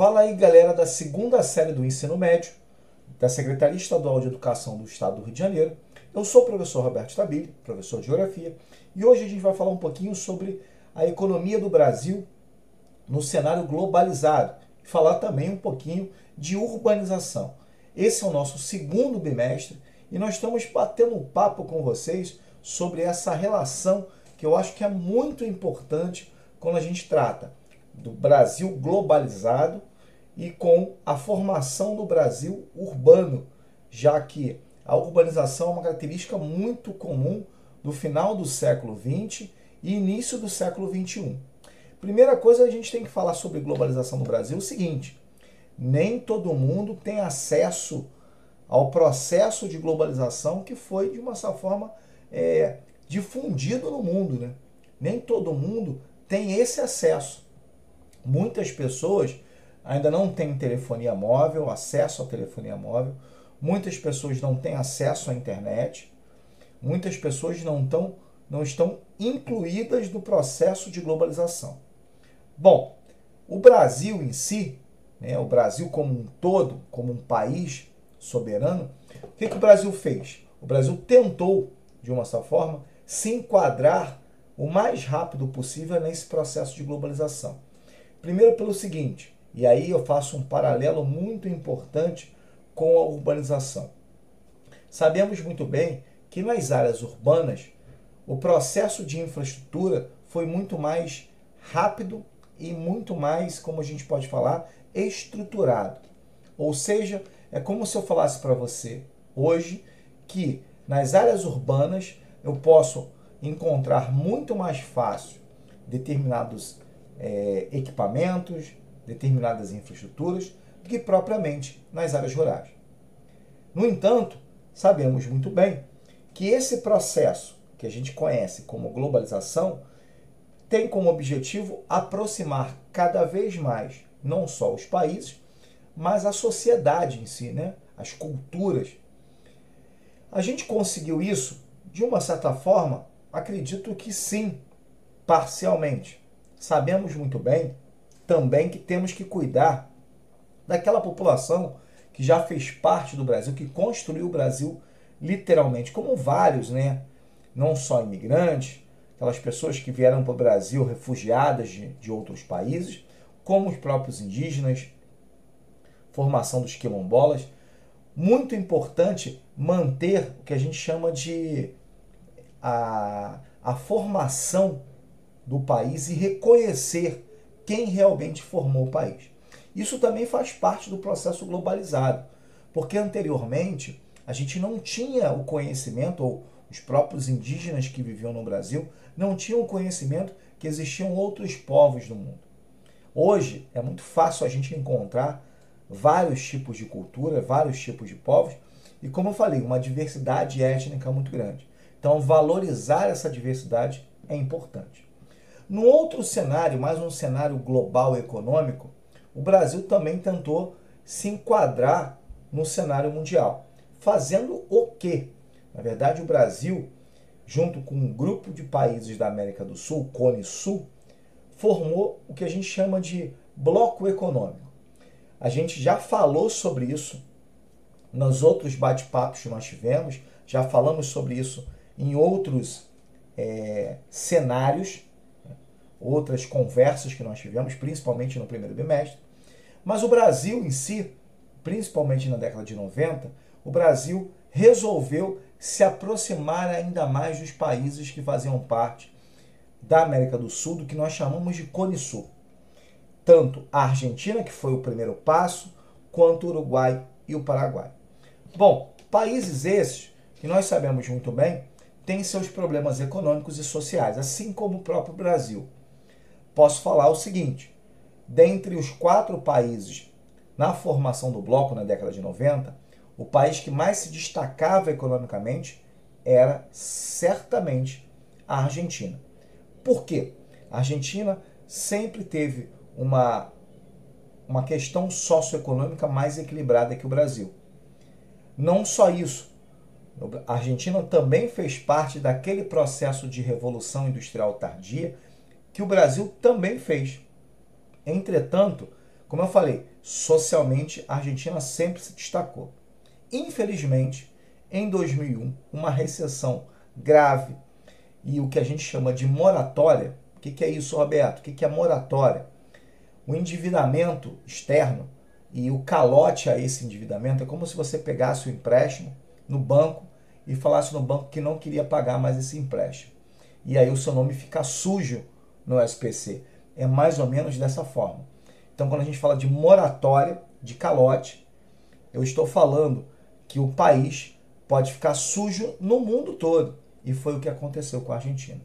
Fala aí, galera, da segunda série do ensino médio, da Secretaria Estadual de Educação do Estado do Rio de Janeiro. Eu sou o professor Roberto Stabile, professor de Geografia, e hoje a gente vai falar um pouquinho sobre a economia do Brasil no cenário globalizado e falar também um pouquinho de urbanização. Esse é o nosso segundo bimestre e nós estamos batendo um papo com vocês sobre essa relação que eu acho que é muito importante quando a gente trata do Brasil globalizado e com a formação do Brasil urbano, já que a urbanização é uma característica muito comum do final do século XX e início do século XXI. Primeira coisa a gente tem que falar sobre globalização no Brasil é o seguinte: nem todo mundo tem acesso ao processo de globalização que foi de uma certa forma é, difundido no mundo, né? Nem todo mundo tem esse acesso. Muitas pessoas ainda não têm telefonia móvel, acesso à telefonia móvel. Muitas pessoas não têm acesso à internet. Muitas pessoas não, tão, não estão incluídas no processo de globalização. Bom, o Brasil em si, né, o Brasil como um todo, como um país soberano, o que, que o Brasil fez? O Brasil tentou, de uma certa forma, se enquadrar o mais rápido possível nesse processo de globalização. Primeiro, pelo seguinte, e aí eu faço um paralelo muito importante com a urbanização. Sabemos muito bem que nas áreas urbanas o processo de infraestrutura foi muito mais rápido e muito mais, como a gente pode falar, estruturado. Ou seja, é como se eu falasse para você hoje que nas áreas urbanas eu posso encontrar muito mais fácil determinados é, equipamentos, determinadas infraestruturas, do que propriamente nas áreas rurais. No entanto, sabemos muito bem que esse processo que a gente conhece como globalização tem como objetivo aproximar cada vez mais não só os países, mas a sociedade em si, né? as culturas. A gente conseguiu isso de uma certa forma? Acredito que sim, parcialmente. Sabemos muito bem também que temos que cuidar daquela população que já fez parte do Brasil, que construiu o Brasil literalmente, como vários, né? Não só imigrantes, aquelas pessoas que vieram para o Brasil refugiadas de, de outros países, como os próprios indígenas, formação dos quilombolas. Muito importante manter o que a gente chama de a, a formação do país e reconhecer quem realmente formou o país. Isso também faz parte do processo globalizado, porque anteriormente a gente não tinha o conhecimento, ou os próprios indígenas que viviam no Brasil não tinham o conhecimento que existiam outros povos no mundo. Hoje é muito fácil a gente encontrar vários tipos de cultura, vários tipos de povos, e como eu falei, uma diversidade étnica muito grande. Então, valorizar essa diversidade é importante. No outro cenário, mais um cenário global econômico, o Brasil também tentou se enquadrar no cenário mundial. Fazendo o quê? Na verdade, o Brasil, junto com um grupo de países da América do Sul, Cone Sul, formou o que a gente chama de bloco econômico. A gente já falou sobre isso nos outros bate-papos que nós tivemos, já falamos sobre isso em outros é, cenários, outras conversas que nós tivemos, principalmente no primeiro bimestre. Mas o Brasil em si, principalmente na década de 90, o Brasil resolveu se aproximar ainda mais dos países que faziam parte da América do Sul, do que nós chamamos de Cone Sul. Tanto a Argentina, que foi o primeiro passo, quanto o Uruguai e o Paraguai. Bom, países esses, que nós sabemos muito bem, têm seus problemas econômicos e sociais, assim como o próprio Brasil. Posso falar o seguinte: dentre os quatro países na formação do bloco na década de 90, o país que mais se destacava economicamente era certamente a Argentina. Por quê? A Argentina sempre teve uma, uma questão socioeconômica mais equilibrada que o Brasil. Não só isso, a Argentina também fez parte daquele processo de revolução industrial tardia que o Brasil também fez. Entretanto, Como eu falei, socialmente a Argentina sempre se destacou. Infelizmente, em 2001, uma recessão grave e o que a gente chama de moratória. O que é isso, Roberto? O que é moratória? O endividamento externo e o calote a esse endividamento é como se você pegasse o empréstimo no banco e falasse no banco que não queria pagar mais esse empréstimo. E aí o seu nome fica sujo no SPC. É mais ou menos dessa forma. Então, quando a gente fala de moratória, de calote, eu estou falando que o país pode ficar sujo no mundo todo. E foi o que aconteceu com a Argentina.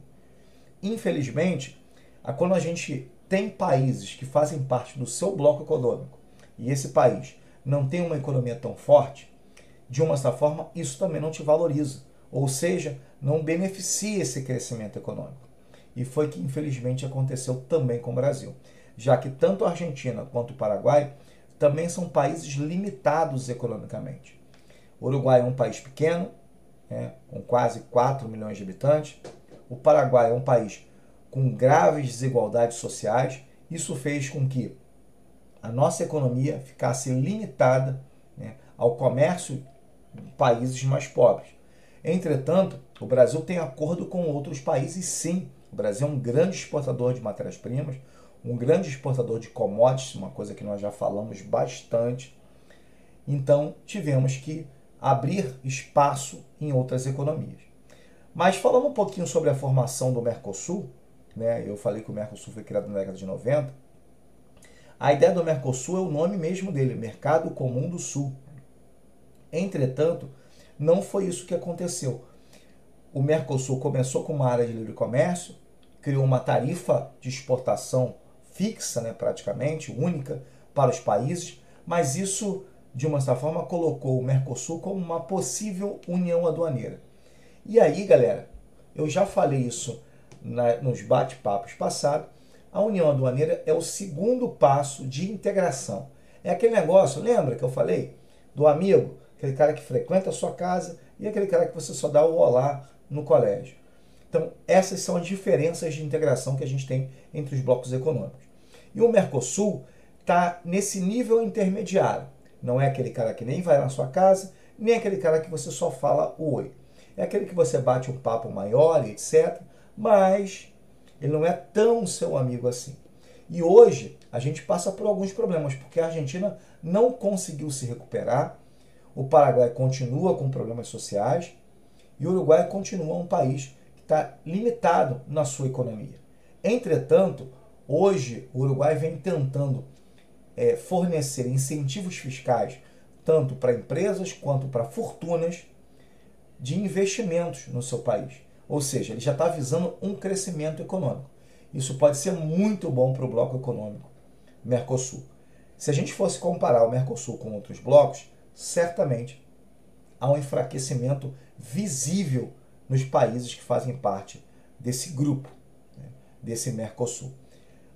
Infelizmente, quando a gente tem países que fazem parte do seu bloco econômico e esse país não tem uma economia tão forte, de uma certa forma, isso também não te valoriza. Ou seja, não beneficia esse crescimento econômico. E foi que, infelizmente, aconteceu também com o Brasil, já que tanto a Argentina quanto o Paraguai também são países limitados economicamente. O Uruguai é um país pequeno, né, com quase 4 milhões de habitantes. O Paraguai é um país com graves desigualdades sociais. Isso fez com que a nossa economia ficasse limitada né, ao comércio de países mais pobres. Entretanto, o Brasil tem acordo com outros países, sim. O Brasil é um grande exportador de matérias-primas, um grande exportador de commodities, uma coisa que nós já falamos bastante. Então, tivemos que abrir espaço em outras economias. Mas falando um pouquinho sobre a formação do Mercosul, né, eu falei que o Mercosul foi criado na década de 90, a ideia do Mercosul é o nome mesmo dele, Mercado Comum do Sul. Entretanto, não foi isso que aconteceu. O Mercosul começou com uma área de livre comércio, criou uma tarifa de exportação fixa, né, praticamente única para os países, mas isso de uma certa forma, colocou o Mercosul como uma possível união aduaneira. E aí, galera, eu já falei isso na, nos bate-papos passados, a união aduaneira é o segundo passo de integração. É aquele negócio, lembra que eu falei? Do amigo, aquele cara que frequenta a sua casa e aquele cara que você só dá o olá no colégio. Então, essas são as diferenças de integração que a gente tem entre os blocos econômicos. E o Mercosul está nesse nível intermediário. Não é aquele cara que nem vai na sua casa, nem aquele cara que você só fala oi. É aquele que você bate um papo maior etc. Mas ele não é tão seu amigo assim. E hoje a gente passa por alguns problemas, porque a Argentina não conseguiu se recuperar, o Paraguai continua com problemas sociais e o Uruguai continua um país está limitado na sua economia. Entretanto, hoje o Uruguai vem tentando é, fornecer incentivos fiscais tanto para empresas quanto para fortunas de investimentos no seu país. Ou seja, ele já está visando um crescimento econômico. Isso pode ser muito bom para o bloco econômico Mercosul. Se a gente fosse comparar o Mercosul com outros blocos, certamente há um enfraquecimento visível nos países que fazem parte desse grupo, né, desse Mercosul.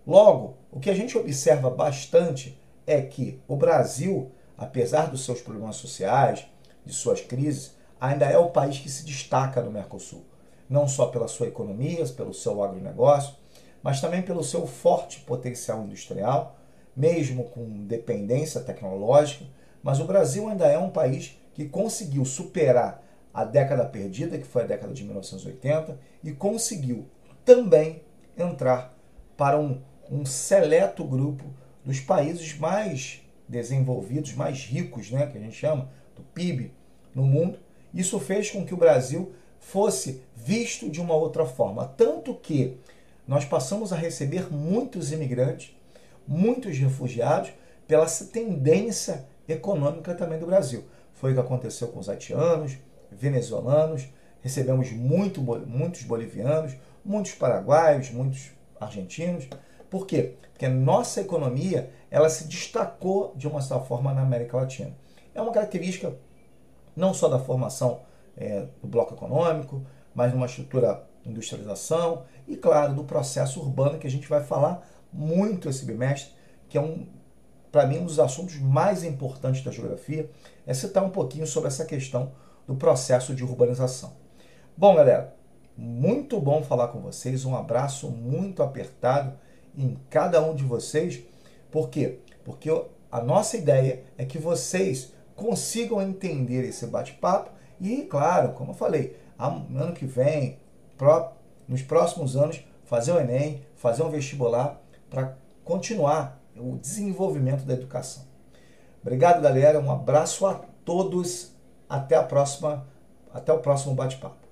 Logo, o que a gente observa bastante é que o Brasil, apesar dos seus problemas sociais, de suas crises, ainda é o país que se destaca no Mercosul. Não só pela sua economia, pelo seu agronegócio, mas também pelo seu forte potencial industrial, mesmo com dependência tecnológica. Mas o Brasil ainda é um país que conseguiu superar a década perdida, que foi a década de 1980, e conseguiu também entrar para um um seleto grupo dos países mais desenvolvidos, mais ricos, né, que a gente chama, do PIB no mundo. Isso fez com que o Brasil fosse visto de uma outra forma. Tanto que nós passamos a receber muitos imigrantes, muitos refugiados, pela tendência econômica também do Brasil. Foi o que aconteceu com os haitianos, venezuelanos, recebemos muito, muitos bolivianos, muitos paraguaios, muitos argentinos. Por quê? Porque a nossa economia ela se destacou de uma certa forma na América Latina. É uma característica não só da formação é, do bloco econômico, mas uma estrutura industrialização e, claro, do processo urbano que a gente vai falar muito esse bimestre, que é um, para mim, um dos assuntos mais importantes da geografia, é citar um pouquinho sobre essa questão do processo de urbanização. Bom, galera, muito bom falar com vocês, um abraço muito apertado em cada um de vocês, porque porque a nossa ideia é que vocês consigam entender esse bate-papo e, claro, como eu falei, ano que vem, nos próximos anos, fazer o Enem, fazer um vestibular para continuar o desenvolvimento da educação. Obrigado, galera. Um abraço a todos. Até a próxima, até o próximo bate-papo.